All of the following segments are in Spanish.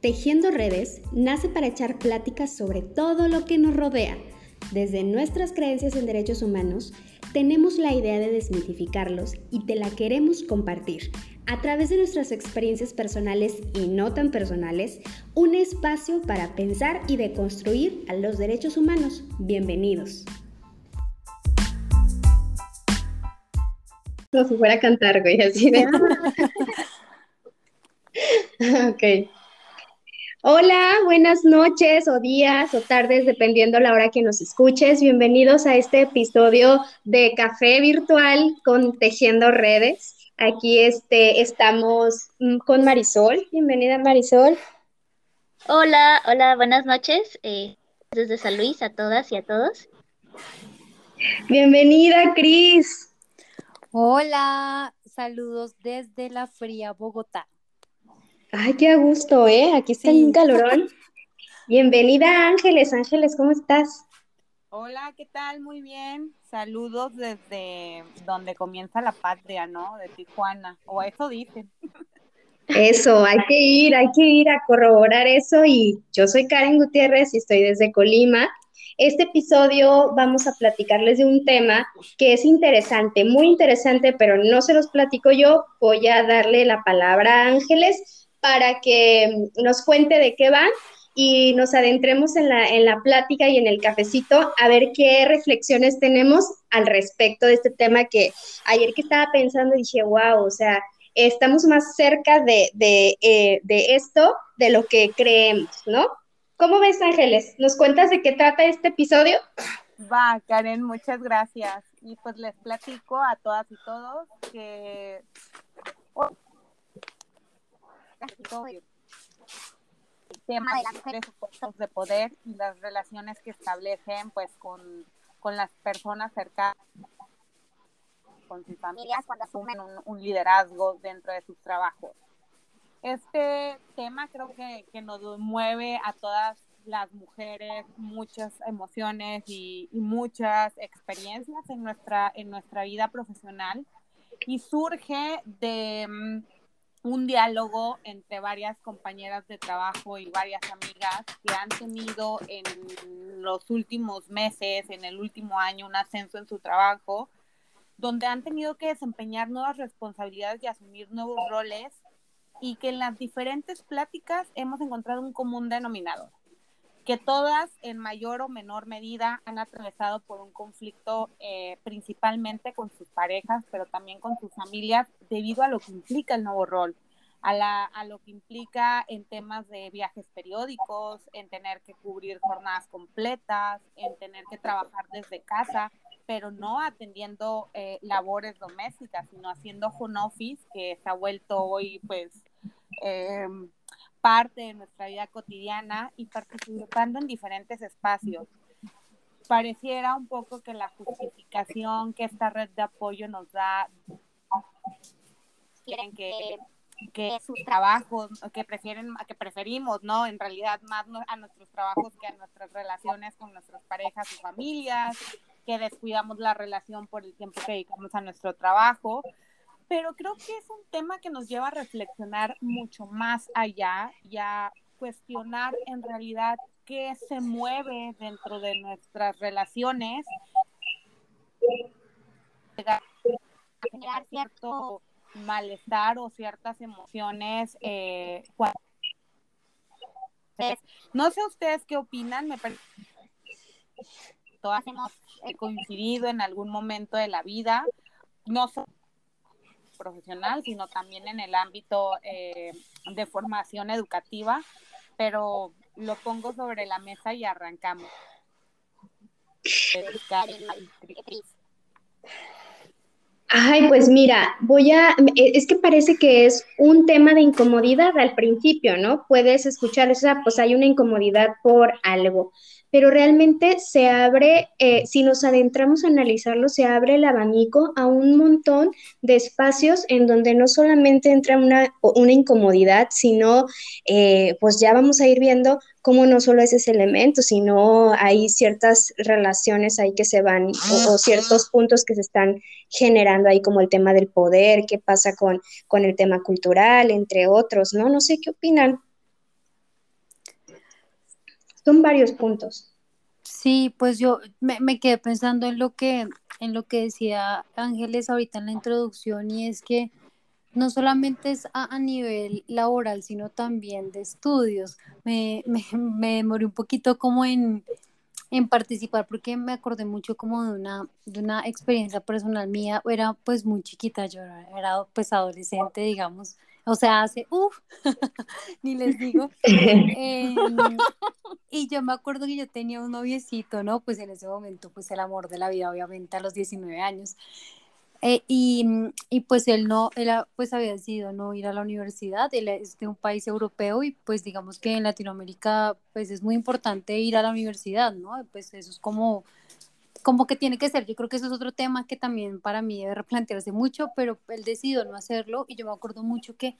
Tejiendo Redes nace para echar pláticas sobre todo lo que nos rodea. Desde nuestras creencias en derechos humanos, tenemos la idea de desmitificarlos y te la queremos compartir. A través de nuestras experiencias personales y no tan personales, un espacio para pensar y deconstruir a los derechos humanos. Bienvenidos. Como si fuera a cantar, güey, así de... ok. Hola, buenas noches o días o tardes, dependiendo la hora que nos escuches. Bienvenidos a este episodio de Café Virtual con Tejiendo Redes. Aquí este, estamos mm, con Marisol. Bienvenida, Marisol. Hola, hola, buenas noches. Eh, desde San Luis a todas y a todos. Bienvenida, Cris. Hola, saludos desde la fría Bogotá. Ay, qué a gusto, ¿eh? Aquí está un calorón. Bienvenida, Ángeles. Ángeles, ¿cómo estás? Hola, ¿qué tal? Muy bien. Saludos desde donde comienza la patria, ¿no? De Tijuana. O eso dicen. Eso, hay que ir, hay que ir a corroborar eso. Y yo soy Karen Gutiérrez y estoy desde Colima. Este episodio vamos a platicarles de un tema que es interesante, muy interesante, pero no se los platico yo. Voy a darle la palabra a Ángeles para que nos cuente de qué van y nos adentremos en la, en la plática y en el cafecito a ver qué reflexiones tenemos al respecto de este tema que ayer que estaba pensando dije, wow, o sea, estamos más cerca de, eh, de esto de lo que creemos, ¿no? ¿Cómo ves, Ángeles? ¿Nos cuentas de qué trata este episodio? Va, Karen, muchas gracias. Y pues les platico a todas y todos que el tema de las mujeres puestos de poder y las relaciones que establecen pues con, las personas cercanas con sus familias cuando asumen un, liderazgo dentro de sus trabajos. Este tema creo que, nos mueve a todas las mujeres muchas emociones y, y, muchas experiencias en nuestra, en nuestra vida profesional y surge de mm, un diálogo entre varias compañeras de trabajo y varias amigas que han tenido en los últimos meses, en el último año, un ascenso en su trabajo, donde han tenido que desempeñar nuevas responsabilidades y asumir nuevos roles y que en las diferentes pláticas hemos encontrado un común denominador que todas en mayor o menor medida han atravesado por un conflicto eh, principalmente con sus parejas, pero también con sus familias, debido a lo que implica el nuevo rol, a, la, a lo que implica en temas de viajes periódicos, en tener que cubrir jornadas completas, en tener que trabajar desde casa, pero no atendiendo eh, labores domésticas, sino haciendo home office, que se ha vuelto hoy pues... Eh, parte de nuestra vida cotidiana y participando en diferentes espacios. Pareciera un poco que la justificación que esta red de apoyo nos da, quieren que, que sus trabajos, que prefieren, que preferimos, ¿no? En realidad más a nuestros trabajos que a nuestras relaciones con nuestras parejas y familias, que descuidamos la relación por el tiempo que dedicamos a nuestro trabajo pero creo que es un tema que nos lleva a reflexionar mucho más allá y a cuestionar en realidad qué se mueve dentro de nuestras relaciones, generar cierto malestar o ciertas emociones. Eh, no sé ustedes qué opinan, me parece todas hemos coincidido en algún momento de la vida, no solo profesional, sino también en el ámbito eh, de formación educativa, pero lo pongo sobre la mesa y arrancamos. Ay, pues mira, voy a, es que parece que es un tema de incomodidad al principio, ¿no? Puedes escuchar, o sea, pues hay una incomodidad por algo pero realmente se abre, eh, si nos adentramos a analizarlo, se abre el abanico a un montón de espacios en donde no solamente entra una, una incomodidad, sino eh, pues ya vamos a ir viendo cómo no solo es ese elemento, sino hay ciertas relaciones ahí que se van o, ciertos puntos que se están generando ahí como el tema del poder, qué pasa con, con el tema cultural, entre otros, ¿no? No sé qué opinan. Son varios puntos. Sí, pues yo me, quedé pensando en lo que en lo que decía Ángeles ahorita en la introducción y es que no solamente es a, nivel laboral, sino también de estudios. Me, me, me demoré un poquito como en, en, participar porque me acordé mucho como de una, de una experiencia personal mía. Era pues muy chiquita, yo era pues adolescente, digamos. O sea, hace, uff, ni les digo. Em, y yo me acuerdo que yo tenía un noviecito, ¿no? Pues en ese momento, pues el amor de la vida, obviamente, a los 19 años. Eh, y, y, pues él no, él pues había decidido no ir a la universidad, él es de un país europeo y pues digamos que en Latinoamérica pues es muy importante ir a la universidad, ¿no? Pues eso es como, como que tiene que ser, yo creo que eso es otro tema que también para mí debe replantearse mucho, pero él decidió no hacerlo y yo me acuerdo mucho que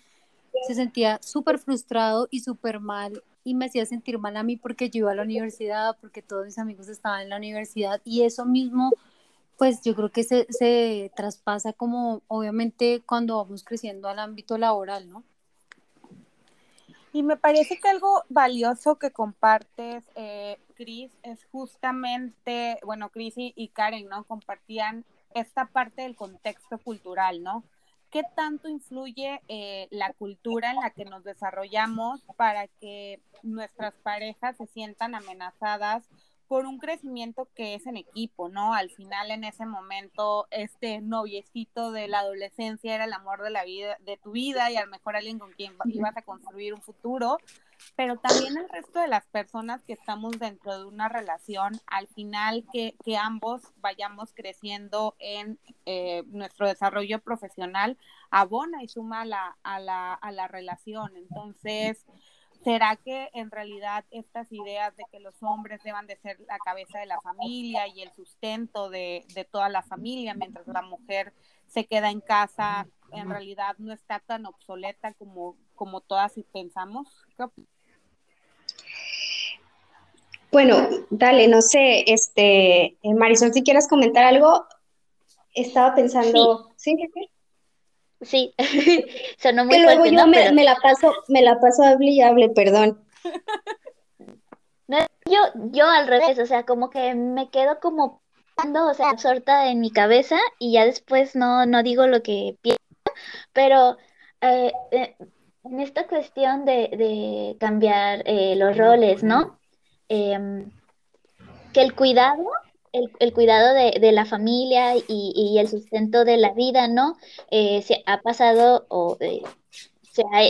se sentía súper frustrado y súper mal y me hacía sentir mal a mí porque yo iba a la universidad, porque todos mis amigos estaban en la universidad y eso mismo pues yo creo que se, se traspasa como obviamente cuando vamos creciendo al ámbito laboral, ¿no? Y me parece que algo valioso que compartes, eh, Cris, es justamente, bueno, Cris y, Karen, ¿no? Compartían esta parte del contexto cultural, ¿no? ¿Qué tanto influye eh, la cultura en la que nos desarrollamos para que nuestras parejas se sientan amenazadas por un crecimiento que es en equipo, ¿no? Al final en ese momento este noviecito de la adolescencia era el amor de la vida de tu vida y a lo mejor alguien con quien ibas a construir un futuro, pero también el resto de las personas que estamos dentro de una relación, al final que, que ambos vayamos creciendo en eh, nuestro desarrollo profesional, abona y suma la, a, la, a la relación. Entonces, ¿Será que en realidad estas ideas de que los hombres deban de ser la cabeza de la familia y el sustento de, toda la familia mientras la mujer se queda en casa en realidad no está tan obsoleta como, como todas pensamos? Bueno, dale, no sé, este, eh, Marisol, si quieres comentar algo, estaba pensando, ¿sí? ¿Sí? Sí, sonó muy que luego yo me, me, la paso, me la paso hable y hable, perdón. yo, yo al revés, o sea, como que me quedo como o sea, absorta en mi cabeza y ya después no, no digo lo que pienso, pero eh, eh, en esta cuestión de, de cambiar eh, los roles, ¿no? Em, que el cuidado el, cuidado de, la familia y, el sustento de la vida, ¿no? Eh, se ha pasado o eh, se ha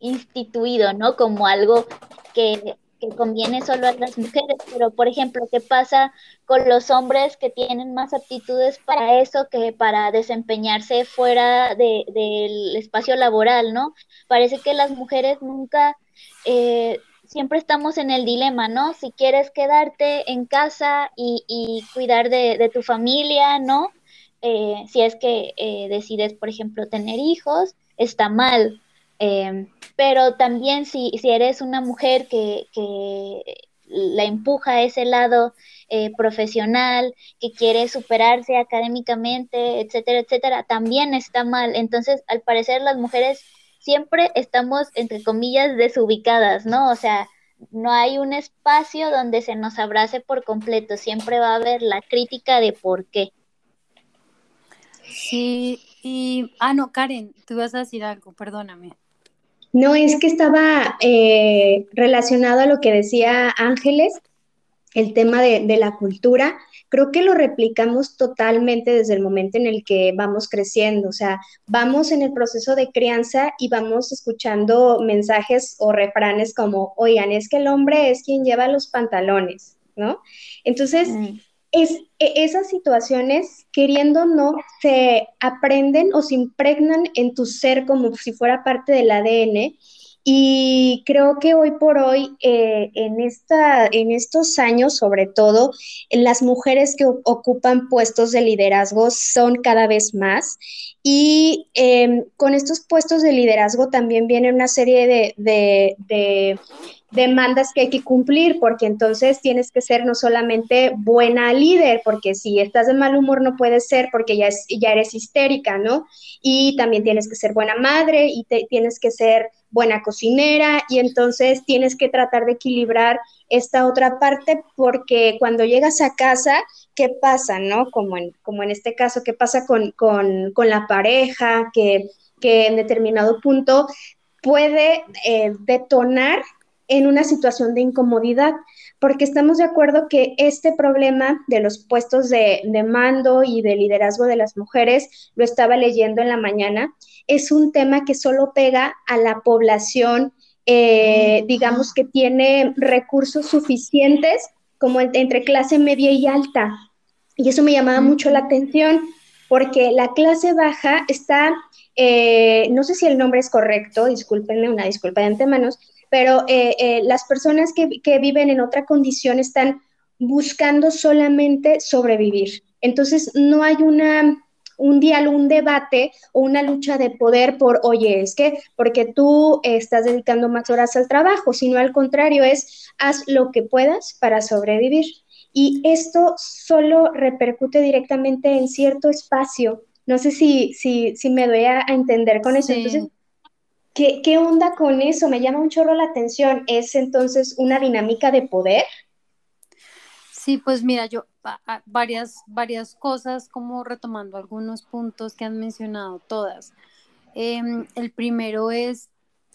instituido, ¿no? Como algo que, conviene solo a las mujeres, pero por ejemplo, ¿qué pasa con los hombres que tienen más aptitudes para eso que para desempeñarse fuera del espacio laboral, ¿no? Parece que las mujeres nunca... Eh, siempre estamos en el dilema, ¿no? Si quieres quedarte en casa y, cuidar de, tu familia, ¿no? Eh, si es que eh, decides, por ejemplo, tener hijos, está mal. Eh, pero también si, si, eres una mujer que, que la empuja a ese lado profesional, que quiere superarse académicamente, etcétera, etcétera, también está mal. Entonces, al parecer, las mujeres siempre estamos, entre comillas, desubicadas, ¿no? O sea, no hay un espacio donde se nos abrace por completo, siempre va a haber la crítica de por qué. Sí, y, ah, no, Karen, tú vas a decir algo, perdóname. No, es que estaba eh, relacionado a lo que decía Ángeles, el tema de, de la cultura creo que lo replicamos totalmente desde el momento en el que vamos creciendo, o sea, vamos en el proceso de crianza y vamos escuchando mensajes o refranes como, oigan, es que el hombre es quien lleva los pantalones, ¿no? Entonces, mm. es, e, esas situaciones, queriendo o no, se aprenden o se impregnan en tu ser como si fuera parte del ADN y creo que hoy por hoy, eh, en, esta, en estos años, sobre todo, las mujeres que ocupan puestos de liderazgo son cada vez más. Y em, con estos puestos de liderazgo también viene una serie de, de demandas que hay que cumplir, porque entonces tienes que ser no solamente buena líder, porque si estás de mal humor no puedes ser porque ya, es, ya eres histérica, ¿no? Y también tienes que ser buena madre y te, tienes que ser buena cocinera y entonces tienes que tratar de equilibrar esta otra parte porque cuando llegas a casa, ¿qué pasa, no? Como en, como en este caso, ¿qué pasa con, con, con la pareja que, que, en determinado punto puede eh, detonar en una situación de incomodidad? Porque estamos de acuerdo que este problema de los puestos de, mando y de liderazgo de las mujeres, lo estaba leyendo en la mañana, es un tema que solo pega a la población, eh, digamos, que tiene recursos suficientes como entre clase media y alta. Y eso me llamaba mucho la atención porque la clase baja está, eh, no sé si el nombre es correcto, discúlpenme, una disculpa de antemano, pero eh, eh, las personas que, viven en otra condición están buscando solamente sobrevivir. Entonces, no hay una, un diálogo, un debate o una lucha de poder por, oye, es que porque tú estás dedicando más horas al trabajo, sino al contrario, es haz lo que puedas para sobrevivir. Y esto solo repercute directamente en cierto espacio. No sé si, si, si me doy a, entender con eso. Entonces, ¿Qué, onda con eso? Me llama un chorro la atención. ¿Es entonces una dinámica de poder? Sí, pues mira, yo varias, varias cosas, como retomando algunos puntos que han mencionado todas. Em, el primero es,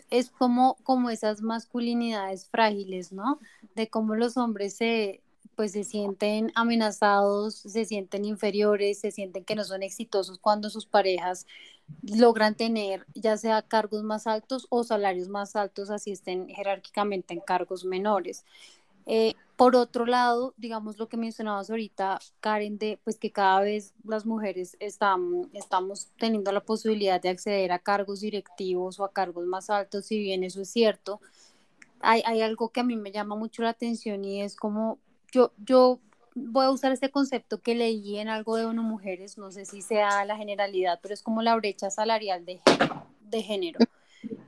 es como, como esas masculinidades frágiles, ¿no? De cómo los hombres se, pues se sienten amenazados, se sienten inferiores, se sienten que no son exitosos cuando sus parejas logran tener ya sea cargos más altos o salarios más altos, así estén jerárquicamente en cargos menores. Eh, por otro lado, digamos lo que mencionabas ahorita, Karen, de pues que cada vez las mujeres están, estamos teniendo la posibilidad de acceder a cargos directivos o a cargos más altos, si bien eso es cierto, hay, hay algo que a mí me llama mucho la atención y es como yo, yo voy a usar este concepto que leí en algo de uno mujeres, no sé si sea la generalidad, pero es como la brecha salarial de, de género.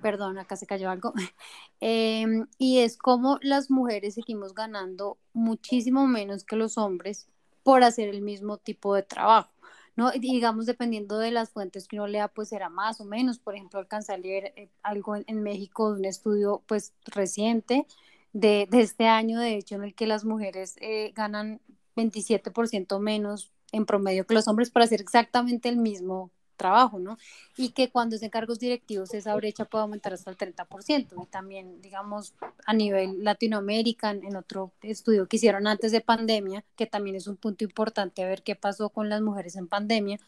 Perdón, acá se cayó algo. Em, y es como las mujeres seguimos ganando muchísimo menos que los hombres por hacer el mismo tipo de trabajo. ¿no? digamos, dependiendo de las fuentes que uno lea, pues será más o menos. Por ejemplo, alcanzar a leer eh, algo en, en México, un estudio pues reciente, de, este año, de hecho, en el que las mujeres eh, ganan 27% menos en promedio que los hombres para hacer exactamente el mismo trabajo, ¿no? Y que cuando es en cargos directivos esa brecha puede aumentar hasta el 30%. Y también, digamos, a nivel Latinoamérica, en otro estudio que hicieron antes de pandemia, que también es un punto importante ver qué pasó con las mujeres en pandemia,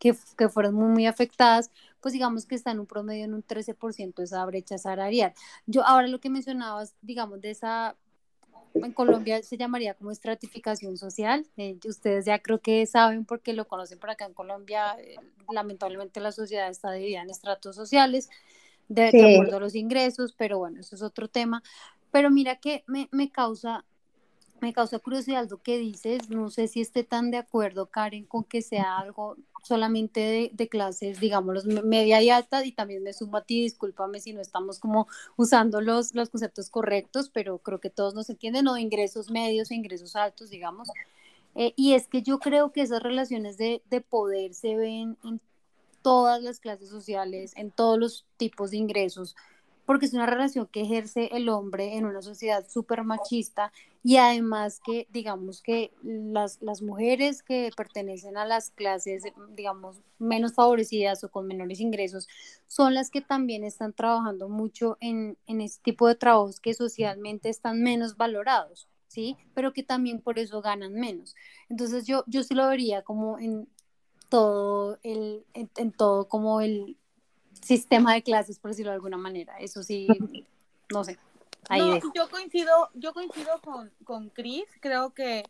que, que fueron muy, muy afectadas, pues digamos que está en un promedio en un 13% esa brecha salarial. Yo ahora lo que mencionabas, digamos, de esa en Colombia se llamaría como estratificación social. Eh, ustedes ya creo que saben porque lo conocen por acá en Colombia. Eh, lamentablemente la sociedad está dividida en estratos sociales de, acuerdo a los ingresos, pero bueno, eso es otro tema. Pero mira que me, me causa me causa curiosidad lo que dices, no sé si esté tan de acuerdo, Karen, con que sea algo solamente de, de, clases, digamos, media y alta, y también me sumo a ti, discúlpame si no estamos como usando los, los conceptos correctos, pero creo que todos nos entienden, o ingresos medios e ingresos altos, digamos. Eh, y es que yo creo que esas relaciones de, de poder se ven en todas las clases sociales, en todos los tipos de ingresos, porque es una relación que ejerce el hombre en una sociedad súper machista y además que digamos que las, las mujeres que pertenecen a las clases, digamos, menos favorecidas o con menores ingresos, son las que también están trabajando mucho en, en este tipo de trabajos que socialmente están menos valorados. ¿sí? Pero que también por eso ganan menos. Entonces yo, yo sí lo vería como en todo el, en todo como el, sistema de clases, por decirlo de alguna manera. Eso sí, no sé. Ahí yo coincido, yo coincido con, con Chris, creo que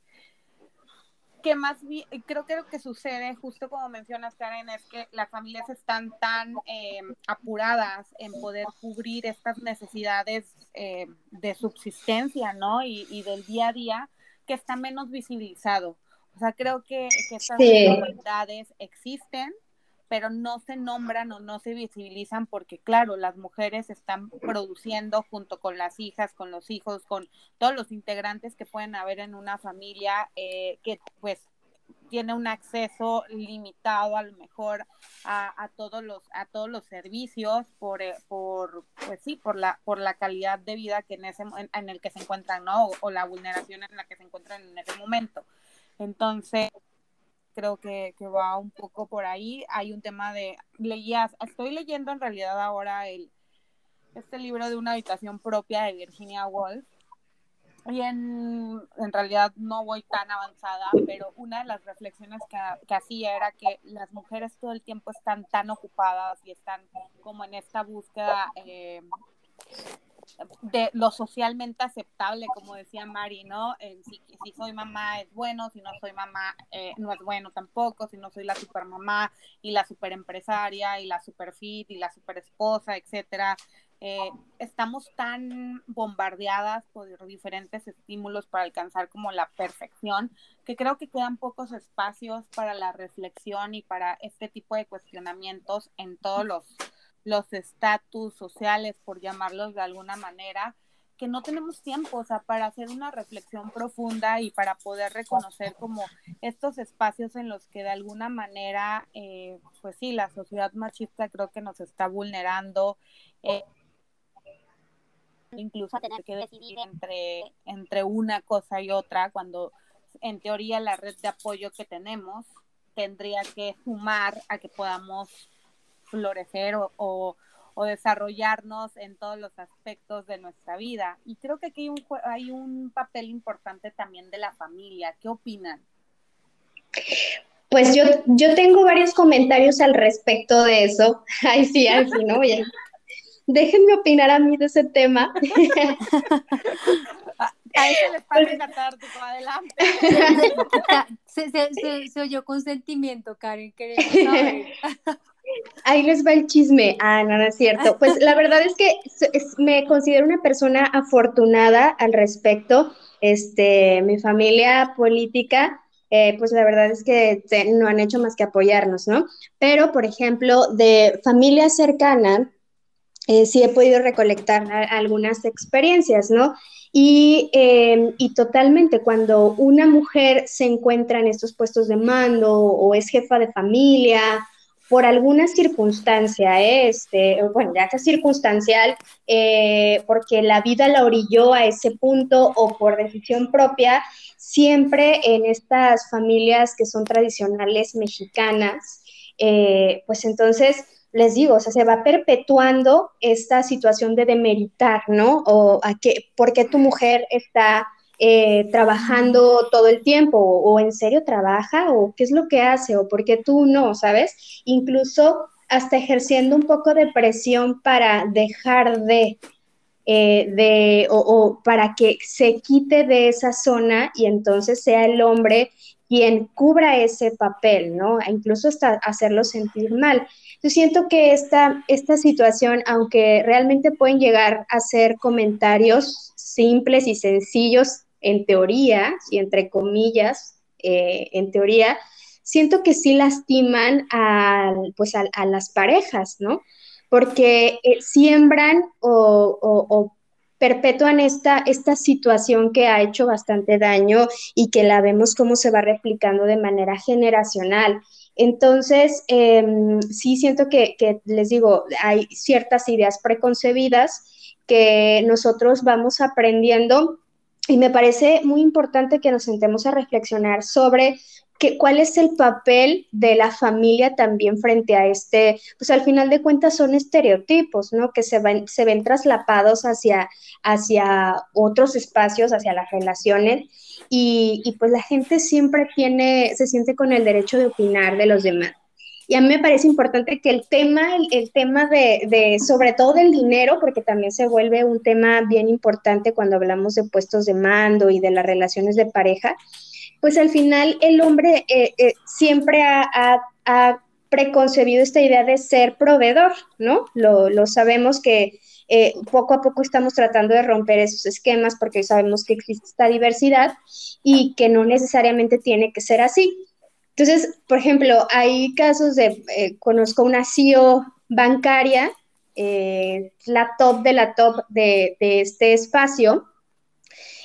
que más creo que lo que sucede, justo como mencionas, Karen, es que las familias están tan em, apuradas en poder cubrir estas necesidades em, de subsistencia, ¿no? Y, y, del día a día, que está menos visibilizado. O sea, creo que, que estas necesidades existen, pero no se nombran o no se visibilizan porque, claro, las mujeres están produciendo junto con las hijas, con los hijos, con todos los integrantes que pueden haber en una familia, eh, que pues tiene un acceso limitado a lo mejor a, todos los a todos los servicios por, eh, por pues sí por la por la calidad de vida que en ese en, el que se encuentran no o, la vulneración en la que se encuentran en ese momento. Entonces creo que, que va un poco por ahí. Hay un tema de leías estoy leyendo en realidad ahora el este libro de una habitación propia de Virginia Woolf. Y en, en, realidad no voy tan avanzada, pero una de las reflexiones que, que, hacía era que las mujeres todo el tiempo están tan ocupadas y están como en esta búsqueda eh, de lo socialmente aceptable, como decía Mari, ¿no? si, si, soy mamá es bueno, si no soy mamá eh, no es bueno tampoco, si no soy la super mamá y la super empresaria y la super fit y la super esposa, etcétera. Eh, estamos tan bombardeadas por diferentes estímulos para alcanzar como la perfección, que creo que quedan pocos espacios para la reflexión y para este tipo de cuestionamientos en todos los los estatus sociales, por llamarlos de alguna manera, que no tenemos tiempo, o sea, para hacer una reflexión profunda y para poder reconocer como estos espacios en los que de alguna manera, eh, pues sí, la sociedad machista creo que nos está vulnerando. Eh, incluso tener que decidir entre, entre una cosa y otra, cuando en teoría la red de apoyo que tenemos tendría que sumar a que podamos florecer o, o, desarrollarnos en todos los aspectos de nuestra vida. Y creo que aquí hay un, hay un papel importante también de la familia. ¿Qué opinan? Pues yo, yo tengo varios comentarios al respecto de eso. Ay, sí, ay, sí, ¿no? déjenme opinar a mí de ese tema. A ese les parece catártico, adelante. Se, se, se, se, oyó con sentimiento, Karen, queremos saber. Ahí les va el chisme. Ah, no, no es cierto. Pues la verdad es que me considero una persona afortunada al respecto. Este, mi familia política, eh, pues la verdad es que no han hecho más que apoyarnos, ¿no? Pero, por ejemplo, de familia cercana, eh, sí he podido recolectar algunas experiencias, ¿no? Y, em, y, totalmente, cuando una mujer se encuentra en estos puestos de mando o es jefa de familia por alguna circunstancia, este, bueno, ya sea circunstancial, eh, porque la vida la orilló a ese punto o por decisión propia, siempre en estas familias que son tradicionales mexicanas, eh, pues entonces les digo, o sea, se va perpetuando esta situación de demeritar, ¿no? O a qué, por qué tu mujer está eh, trabajando todo el tiempo, o, en serio trabaja, o qué es lo que hace, o por qué tú no, ¿sabes? Incluso hasta ejerciendo un poco de presión para dejar de, eh, de o, o, para que se quite de esa zona y entonces sea el hombre quien cubra ese papel, ¿no? Incluso hasta hacerlo sentir mal. Yo siento que esta, esta situación, aunque realmente pueden llegar a ser comentarios simples y sencillos en teoría, y entre comillas, eh, en teoría, siento que sí lastiman a, pues a, las parejas, ¿no? Porque eh, siembran o, perpetúan esta, esta situación que ha hecho bastante daño y que la vemos cómo se va replicando de manera generacional. Entonces, em, sí siento que, que, les digo, hay ciertas ideas preconcebidas que nosotros vamos aprendiendo y me parece muy importante que nos sentemos a reflexionar sobre que, cuál es el papel de la familia también frente a este, pues al final de cuentas son estereotipos, ¿no? Que se, ven, se ven traslapados hacia, hacia otros espacios, hacia las relaciones, y, y pues la gente siempre tiene, se siente con el derecho de opinar de los demás. Y a mí me parece importante que el tema, el, tema de, sobre todo del dinero, porque también se vuelve un tema bien importante cuando hablamos de puestos de mando y de las relaciones de pareja, pues al final el hombre eh, eh, siempre ha, preconcebido esta idea de ser proveedor, ¿no? Lo, sabemos que eh, poco a poco estamos tratando de romper esos esquemas porque sabemos que existe esta diversidad y que no necesariamente tiene que ser así. Entonces, por ejemplo, hay casos de, conozco una CEO bancaria, la top de la top de, de este espacio,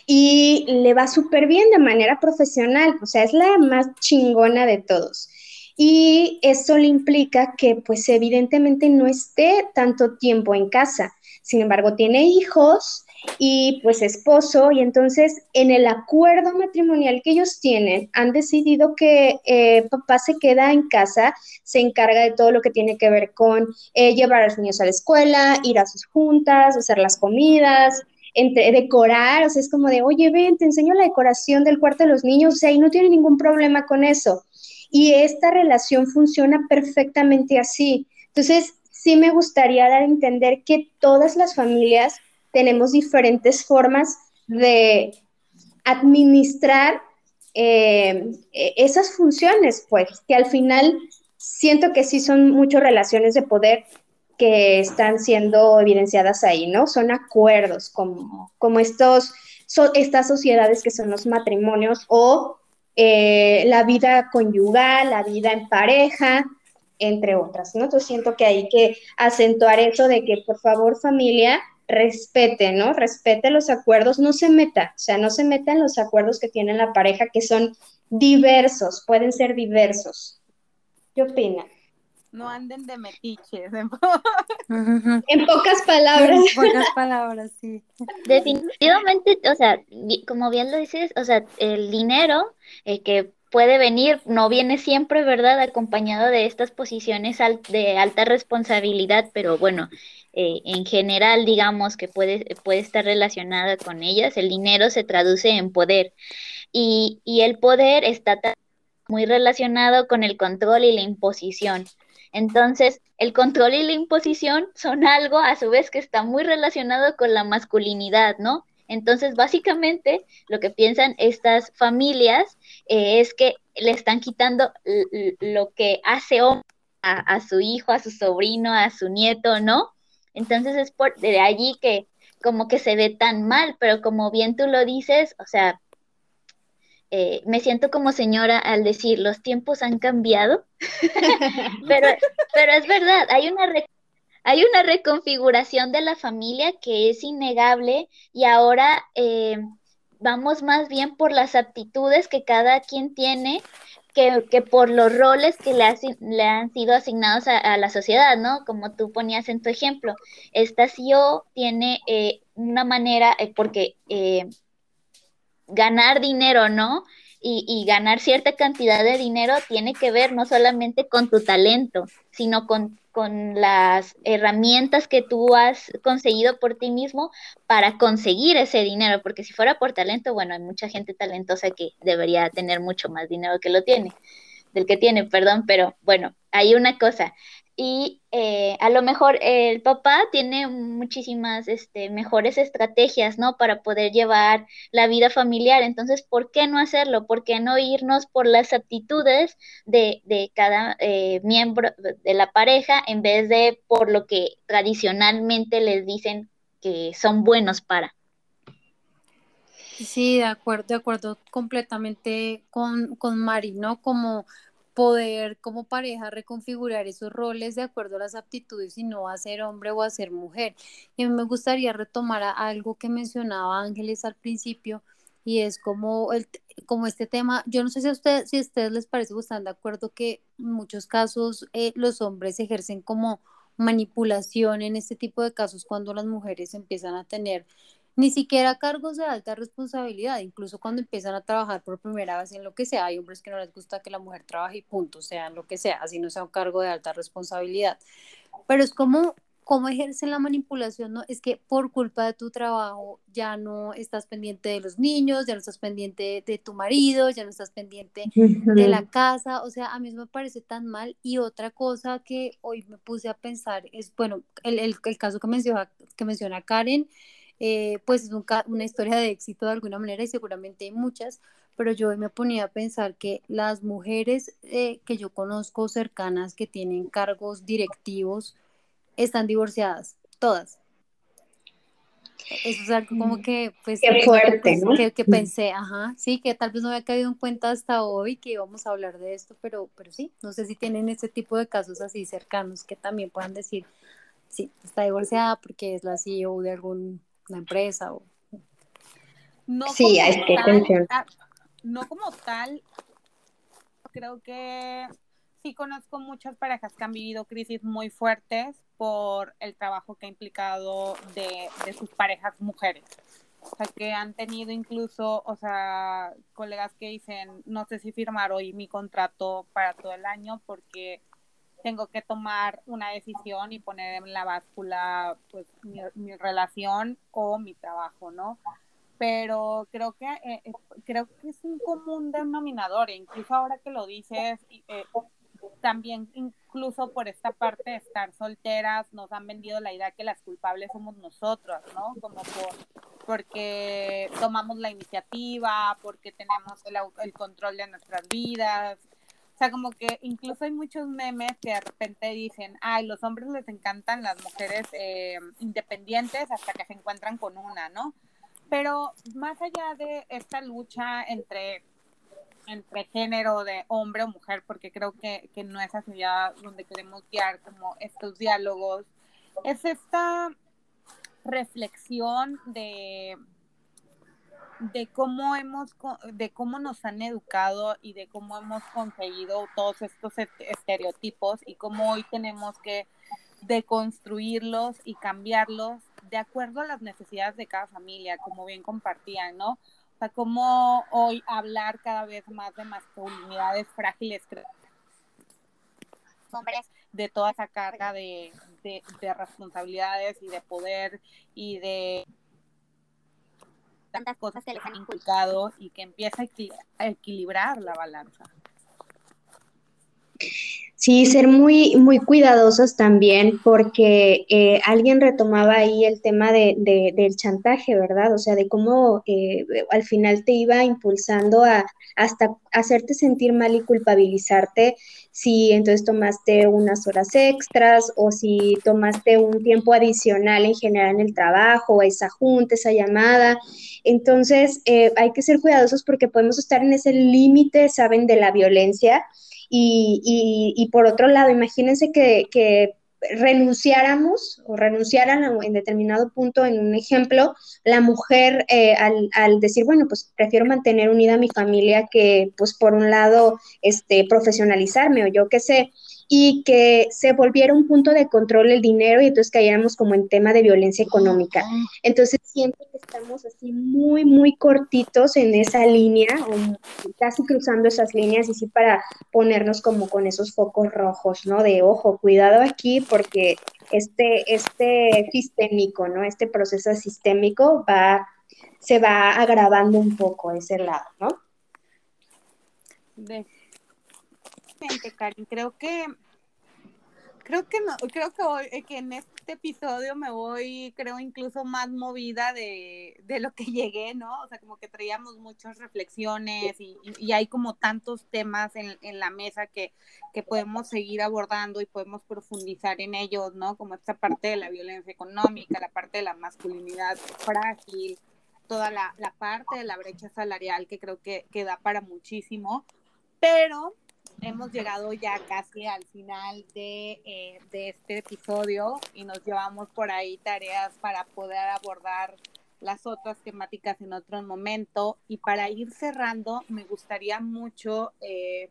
y le va súper bien de manera profesional, o sea, es la más chingona de todos. Y eso le implica que pues evidentemente no esté tanto tiempo en casa. Sin embargo, tiene hijos y pues esposo y entonces en el acuerdo matrimonial que ellos tienen han decidido que eh, papá se queda en casa, se encarga de todo lo que tiene que ver con eh, llevar a los niños a la escuela, ir a sus juntas, hacer las comidas, entre, decorar, o sea, es como de, oye, ven, te enseño la decoración del cuarto de los niños, o sea, y no tiene ningún problema con eso. Y esta relación funciona perfectamente así. Entonces, sí me gustaría dar a entender que todas las familias tenemos diferentes formas de administrar eh, e-, esas funciones, pues, que al final siento que sí son muchas relaciones de poder que están siendo evidenciadas ahí, ¿no? Son acuerdos como, como estos, estas sociedades que son los matrimonios o eh, la vida conyugal, la vida en pareja, entre otras, ¿no? Entonces siento que hay que acentuar eso de que, por favor, familia, respete, ¿no? Respete los acuerdos, no se meta, o sea, no se meta en los acuerdos que tiene la pareja que son diversos, pueden ser diversos. ¿Qué opina? No anden de metiches. En, pocas palabras. En pocas palabras, sí. Definitivamente, o sea, como bien lo dices, o sea, el dinero eh, que puede venir, no viene siempre, ¿verdad? Acompañado de estas posiciones de alta responsabilidad, pero bueno, eh, en general, digamos que puede, puede estar relacionada con ellas, el dinero se traduce en poder y, y el poder está muy relacionado con el control y la imposición. Entonces, el control y la imposición son algo a su vez que está muy relacionado con la masculinidad, ¿no? Entonces, básicamente, lo que piensan estas familias eh, es que le están quitando lo que hace a, a, su hijo, a su sobrino, a su nieto, ¿no? Entonces es por de allí que como que se ve tan mal, pero como bien tú lo dices, o sea, eh, me siento como señora al decir, los tiempos han cambiado, pero, pero es verdad, hay una, hay una reconfiguración de la familia que es innegable y ahora eh, vamos más bien por las aptitudes que cada quien tiene que, por los roles que le, le han sido asignados a, la sociedad, ¿no? Como tú ponías en tu ejemplo, esta CEO tiene eh, una manera, eh, porque eh, ganar dinero, ¿no? y, ganar cierta cantidad de dinero tiene que ver no solamente con tu talento, sino con, las herramientas que tú has conseguido por ti mismo para conseguir ese dinero, porque si fuera por talento, bueno, hay mucha gente talentosa que debería tener mucho más dinero que lo tiene, del que tiene, perdón, pero bueno, hay una cosa, y eh, a lo mejor el papá tiene muchísimas este, mejores estrategias, ¿no? Para poder llevar la vida familiar. Entonces, ¿por qué no hacerlo? ¿Por qué no irnos por las aptitudes de, de cada eh, miembro de la pareja en vez de por lo que tradicionalmente les dicen que son buenos para? Sí, de acuerdo, de acuerdo completamente con, con Mari, ¿no? Como poder como pareja reconfigurar esos roles de acuerdo a las aptitudes y no a ser hombre o a ser mujer. Y me gustaría retomar algo que mencionaba Ángeles al principio y es como, el, como este tema, yo no sé si a, ustedes, si ustedes les parece o están de acuerdo que en muchos casos eh, los hombres ejercen como manipulación en este tipo de casos cuando las mujeres empiezan a tener ni siquiera cargos de alta responsabilidad, incluso cuando empiezan a trabajar por primera vez en lo que sea, hay hombres que no les gusta que la mujer trabaje y punto, sea en lo que sea, así no sea un cargo de alta responsabilidad. Pero es como, ¿cómo ejercen la manipulación? ¿no? Es que por culpa de tu trabajo ya no estás pendiente de los niños, ya no estás pendiente de, tu marido, ya no estás pendiente de la casa, o sea, a mí me parece tan mal. Y otra cosa que hoy me puse a pensar es, bueno, el, el, el caso que menciona, que menciona Karen, eh, pues es una historia de éxito de alguna manera y seguramente hay muchas, pero yo me ponía a pensar que las mujeres eh, que yo conozco cercanas que tienen cargos directivos están divorciadas, todas. Eso es algo como mm. que, pues, Qué fuerte, ¿no? que, que, pensé, ajá, sí, que tal vez no había caído en cuenta hasta hoy que íbamos a hablar de esto, pero, pero sí, no sé si tienen ese tipo de casos así cercanos que también puedan decir, sí, está divorciada porque es la CEO de algún una empresa. O... No sí, como es que tal, ah, no como tal, creo que sí conozco muchas parejas que han vivido crisis muy fuertes por el trabajo que ha implicado de, de sus parejas mujeres. O sea, que han tenido incluso, o sea, colegas que dicen, no sé si firmar hoy mi contrato para todo el año porque tengo que tomar una decisión y poner en la báscula pues mi, relación o mi trabajo, ¿no? Pero creo que eh, eh, creo que es un común denominador, e incluso ahora que lo dices, eh, también incluso por esta parte de estar solteras nos han vendido la idea que las culpables somos nosotros, ¿no? Como por porque tomamos la iniciativa, porque tenemos el, el control de nuestras vidas, o sea, como que incluso hay muchos memes que de repente dicen, ay, los hombres les encantan las mujeres eh, independientes hasta que se encuentran con una, ¿no? Pero más allá de esta lucha entre, entre género de hombre o mujer, porque creo que, que no es hacia donde queremos guiar como estos diálogos, es esta reflexión de de cómo hemos de cómo nos han educado y de cómo hemos conseguido todos estos estereotipos y cómo hoy tenemos que deconstruirlos y cambiarlos de acuerdo a las necesidades de cada familia, como bien compartían, ¿no? O sea, cómo hoy hablar cada vez más de masculinidades frágiles hombres de toda esa carga de, de responsabilidades y de poder y de tantas cosas que les han inculcado y que empieza a equilibrar la balanza. Sí, ser muy, muy cuidadosos también, porque eh, alguien retomaba ahí el tema de, del chantaje, ¿verdad? O sea, de cómo eh, al final te iba impulsando a hasta hacerte sentir mal y culpabilizarte si entonces tomaste unas horas extras o si tomaste un tiempo adicional en general en el trabajo, esa junta, esa llamada. Entonces, eh, hay que ser cuidadosos porque podemos estar en ese límite, ¿saben?, de la violencia y, y, por otro lado, imagínense que, que renunciáramos o renunciaran en determinado punto, en un ejemplo, la mujer eh, al, al, decir, bueno, pues prefiero mantener unida a mi familia que, pues por un lado, este, profesionalizarme o yo qué sé, y que se volviera un punto de control el dinero y entonces cayéramos como en tema de violencia económica. Entonces siento que estamos así muy, muy cortitos en esa línea, o casi cruzando esas líneas y sí para ponernos como con esos focos rojos, ¿no? De ojo, cuidado aquí porque este, este sistémico, ¿no? Este proceso sistémico va, se va agravando un poco ese lado, ¿no? Karin. Creo que creo que no, creo que hoy, eh, que en este episodio me voy, creo, incluso más movida de, de, lo que llegué, ¿no? O sea, como que traíamos muchas reflexiones y, y hay como tantos temas en, en la mesa que, que, podemos seguir abordando y podemos profundizar en ellos, ¿no? Como esta parte de la violencia económica, la parte de la masculinidad frágil, toda la, la parte de la brecha salarial que creo que, que da para muchísimo, pero hemos llegado ya casi al final de, eh, de, este episodio y nos llevamos por ahí tareas para poder abordar las otras temáticas en otro momento. Y para ir cerrando, me gustaría mucho eh,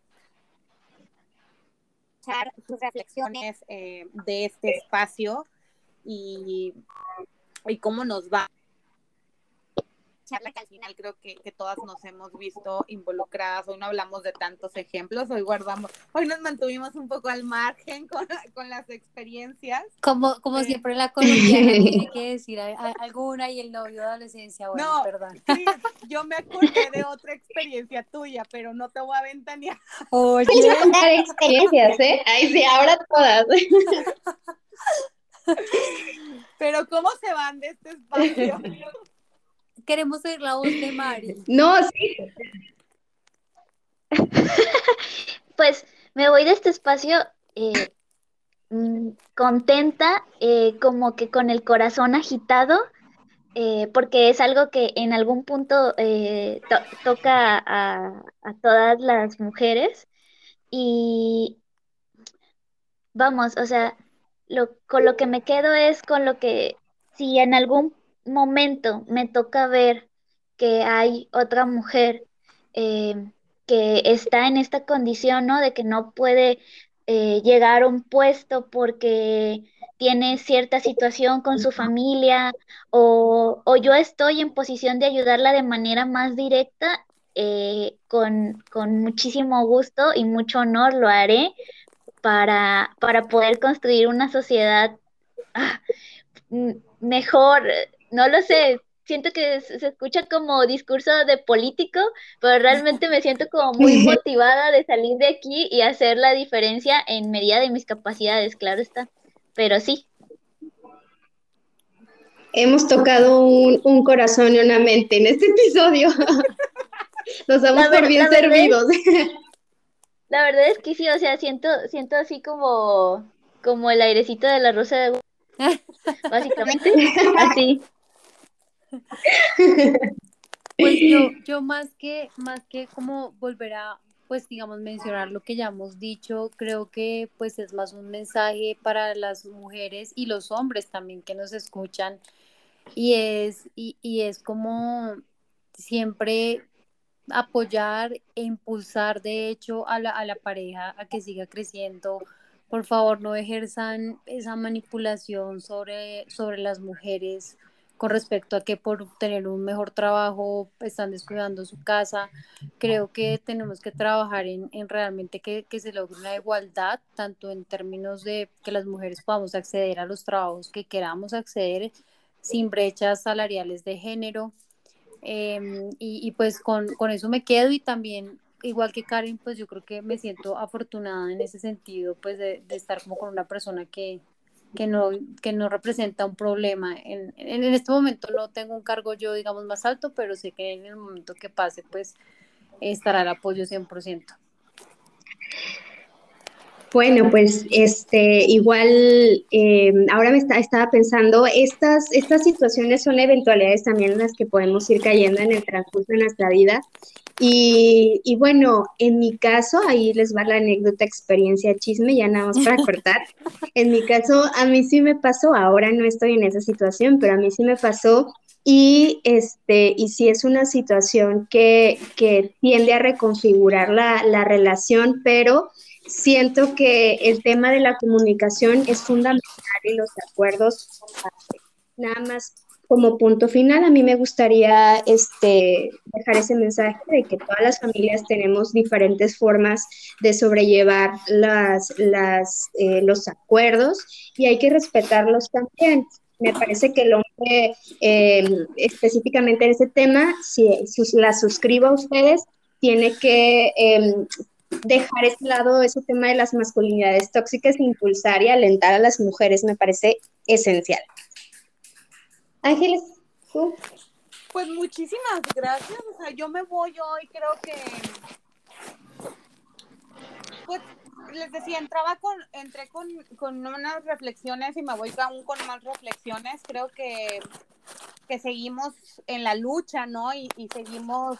sus reflexiones eh, de este espacio y, y cómo nos va charla que al final creo que, que, todas nos hemos visto involucradas. Hoy no hablamos de tantos ejemplos, hoy guardamos, hoy nos mantuvimos un poco al margen con, con las experiencias. Como, como eh. siempre la colombiana tiene que decir alguna y el novio de adolescencia, bueno, no, perdón. Sí, yo me acordé de otra experiencia tuya, pero no te voy a ventanear. Oye. Puedes contar experiencias, ¿eh? Ay, sí, ahora todas. Pero ¿cómo se van de este espacio? Queremos oír la voz de Mari. No, sí. pues me voy de este espacio eh, mm, contenta, eh, como que con el corazón agitado, eh, porque es algo que en algún punto toca a, a, todas las mujeres. Y vamos, o sea, lo, con lo que me quedo es con lo que si en algún momento me toca ver que hay otra mujer eh, que está en esta condición, ¿no? De que no puede eh, llegar a un puesto porque tiene cierta situación con su familia o, yo estoy en posición de ayudarla de manera más directa, eh, con, muchísimo gusto y mucho honor lo haré para, para poder construir una sociedad ah, mejor, no lo sé, siento que se escucha como discurso de político, pero realmente me siento como muy motivada de salir de aquí y hacer la diferencia en medida de mis capacidades, claro está. Pero sí. Hemos tocado un, corazón y una mente en este episodio. Nos damos por bien servidos. la verdad es que sí, o sea, siento, siento así como, como el airecito de la rosa de básicamente, así. Pues yo, yo más que, más que como volver a, pues digamos, mencionar lo que ya hemos dicho, creo que pues es más un mensaje para las mujeres y los hombres también que nos escuchan y es, y, y es como siempre apoyar e impulsar de hecho a la, a la pareja a que siga creciendo. Por favor, no ejerzan esa manipulación sobre, sobre las mujeres con respecto a que por tener un mejor trabajo están descuidando su casa. Creo que tenemos que trabajar en, realmente que, se logre una igualdad, tanto en términos de que las mujeres podamos acceder a los trabajos que queramos acceder sin brechas salariales de género. Em, y, pues con, con eso me quedo y también igual que Karen, pues yo creo que me siento afortunada en ese sentido, pues de, de estar como con una persona que, que no, que no representa un problema. En, en, este momento no tengo un cargo yo, digamos, más alto, pero sé que en el momento que pase, pues estará el apoyo 100%. Bueno, pues este, igual eh, ahora me estaba pensando, estas, estas situaciones son eventualidades también en las que podemos ir cayendo en el transcurso de nuestra vida y, bueno, en mi caso, ahí les va la anécdota, experiencia, chisme, ya nada más para cortar. En mi caso, a mí sí me pasó, ahora no estoy en esa situación, pero a mí sí me pasó y, este, y sí es una situación que, que tiende a reconfigurar la, la relación, pero siento que el tema de la comunicación es fundamental y los acuerdos Nada más como punto final, a mí me gustaría este, dejar ese mensaje de que todas las familias tenemos diferentes formas de sobrellevar las, las, eh, los acuerdos y hay que respetarlos también. Me parece que el hombre, em, específicamente en ese tema, si, la suscribo a ustedes, tiene que em, dejar ese lado ese tema de las masculinidades tóxicas e impulsar y alentar a las mujeres, me parece esencial. Ángeles, ¿tú? Pues muchísimas gracias. O sea, yo me voy hoy, creo que. Pues les decía, entraba con, entré con, unas reflexiones y me voy aún con más reflexiones. Creo que, que seguimos en la lucha, ¿no? Y, seguimos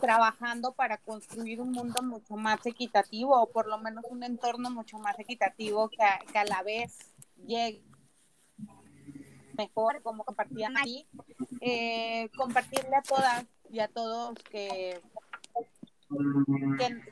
trabajando para construir un mundo mucho más equitativo o por lo menos un entorno mucho más equitativo que que a la vez llegue mejor, como compartían ahí, eh, compartirle a todas y a todos que,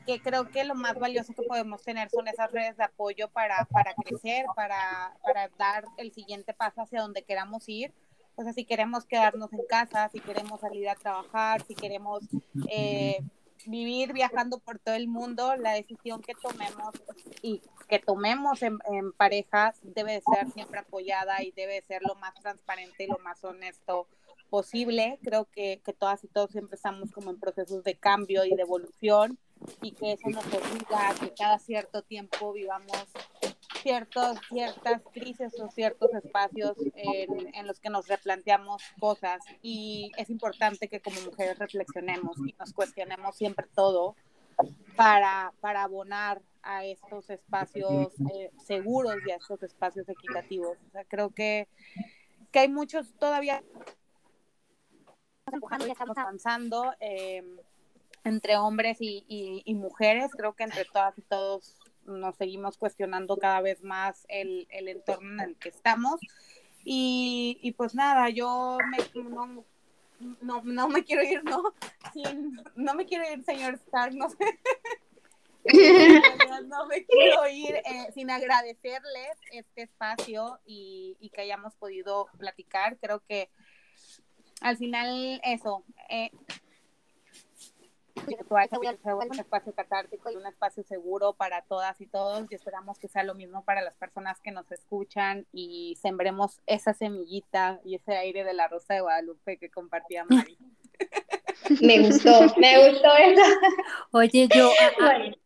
que, creo que lo más valioso que podemos tener son esas redes de apoyo para, para crecer, para, para dar el siguiente paso hacia donde queramos ir. O sea, si queremos quedarnos en casa, si queremos salir a trabajar, si queremos eh, vivir viajando por todo el mundo, la decisión que tomemos y que tomemos en, en parejas debe ser siempre apoyada y debe ser lo más transparente y lo más honesto posible. Creo que, que todas y todos siempre estamos como en procesos de cambio y de evolución y que eso nos obliga a que cada cierto tiempo vivamos ciertos, ciertas crisis o ciertos espacios en, en, los que nos replanteamos cosas y es importante que como mujeres reflexionemos y nos cuestionemos siempre todo para, para abonar a estos espacios eh, seguros y a estos espacios equitativos. Creo que, que hay muchos todavía estamos avanzando eh, entre hombres y, y, mujeres. Creo que entre todas y todos nos seguimos cuestionando cada vez más el, el entorno en el que estamos. Y, y, pues nada, yo me, no, no me quiero ir, no, sin, no me quiero ir, señor Stark, no sé. no me quiero ir eh, sin agradecerles este espacio y, y, que hayamos podido platicar. Creo que al final eso, eh, un espacio catártico y un espacio seguro para todas y todos y esperamos que sea lo mismo para las personas que nos escuchan y sembremos esa semillita y ese aire de la rosa de Guadalupe que compartía Mari. Me gustó, me gustó eso. Oye, yo,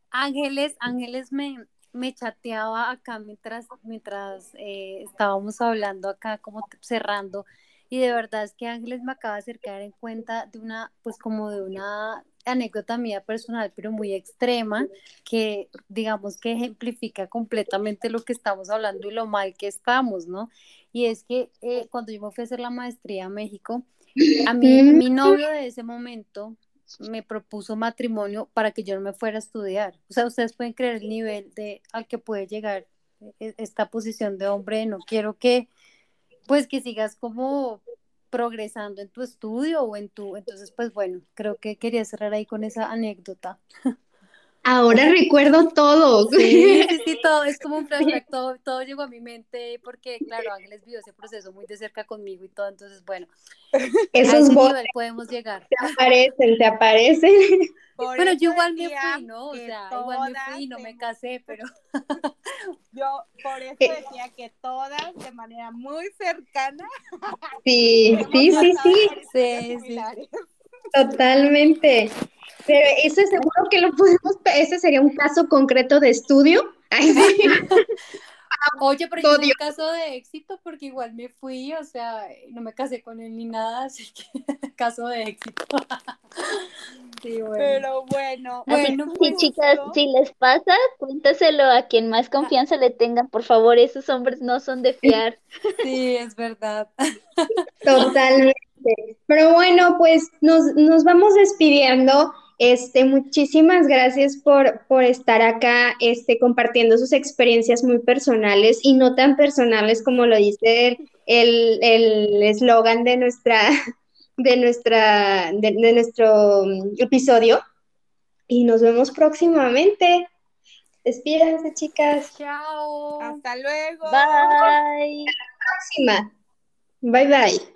Ángeles, Ángeles me, me chateaba acá mientras, mientras eh, estábamos hablando acá, como cerrando, y de verdad es que Ángeles me acaba de acercar en cuenta de una, pues como de una anécdota mía personal, pero muy extrema, que digamos que ejemplifica completamente lo que estamos hablando y lo mal que estamos, ¿no? Y es que eh, cuando yo me fui a hacer la maestría a México, a mí, mi novio de ese momento me propuso matrimonio para que yo no me fuera a estudiar. O sea, ustedes pueden creer el nivel de al que puede llegar e, esta posición de hombre, no quiero que, pues que sigas como progresando en tu estudio o en tu, entonces pues bueno, creo que quería cerrar ahí con esa anécdota. Ahora recuerdo todo. Sí, sí, sí, todo, es como un flashback, todo, todo llegó a mi mente porque, claro, Ángeles vivió ese proceso muy de cerca conmigo y todo, entonces, bueno, Esos a ese nivel podemos llegar. Te aparecen, te aparecen. bueno, yo igual me fui, ¿no? O sea, igual me fui, no me casé, pero... yo por eso eh. decía que todas de manera muy cercana. Sí, sí, sí, sí. Sí, sí. Totalmente. Pero eso seguro que lo podemos, ese sería un caso concreto de estudio. Oye, pero yo un caso de éxito porque igual me fui, o sea, no me casé con él ni nada, así que caso de éxito. sí, bueno. Pero bueno, bueno sí, chicas, si les pasa, cuéntaselo a quien más confianza le tengan, por favor, esos hombres no son de fiar. Sí, es verdad. Totalmente. Pero bueno, pues nos, nos vamos despidiendo. Este, muchísimas gracias por, por estar acá este, compartiendo sus experiencias muy personales y no tan personales como lo dice el eslogan de nuestra, de, nuestra, de, de nuestro episodio. Y nos vemos próximamente. Despídense, chicas. Chao. Hasta luego. Bye. Hasta la próxima. Bye bye.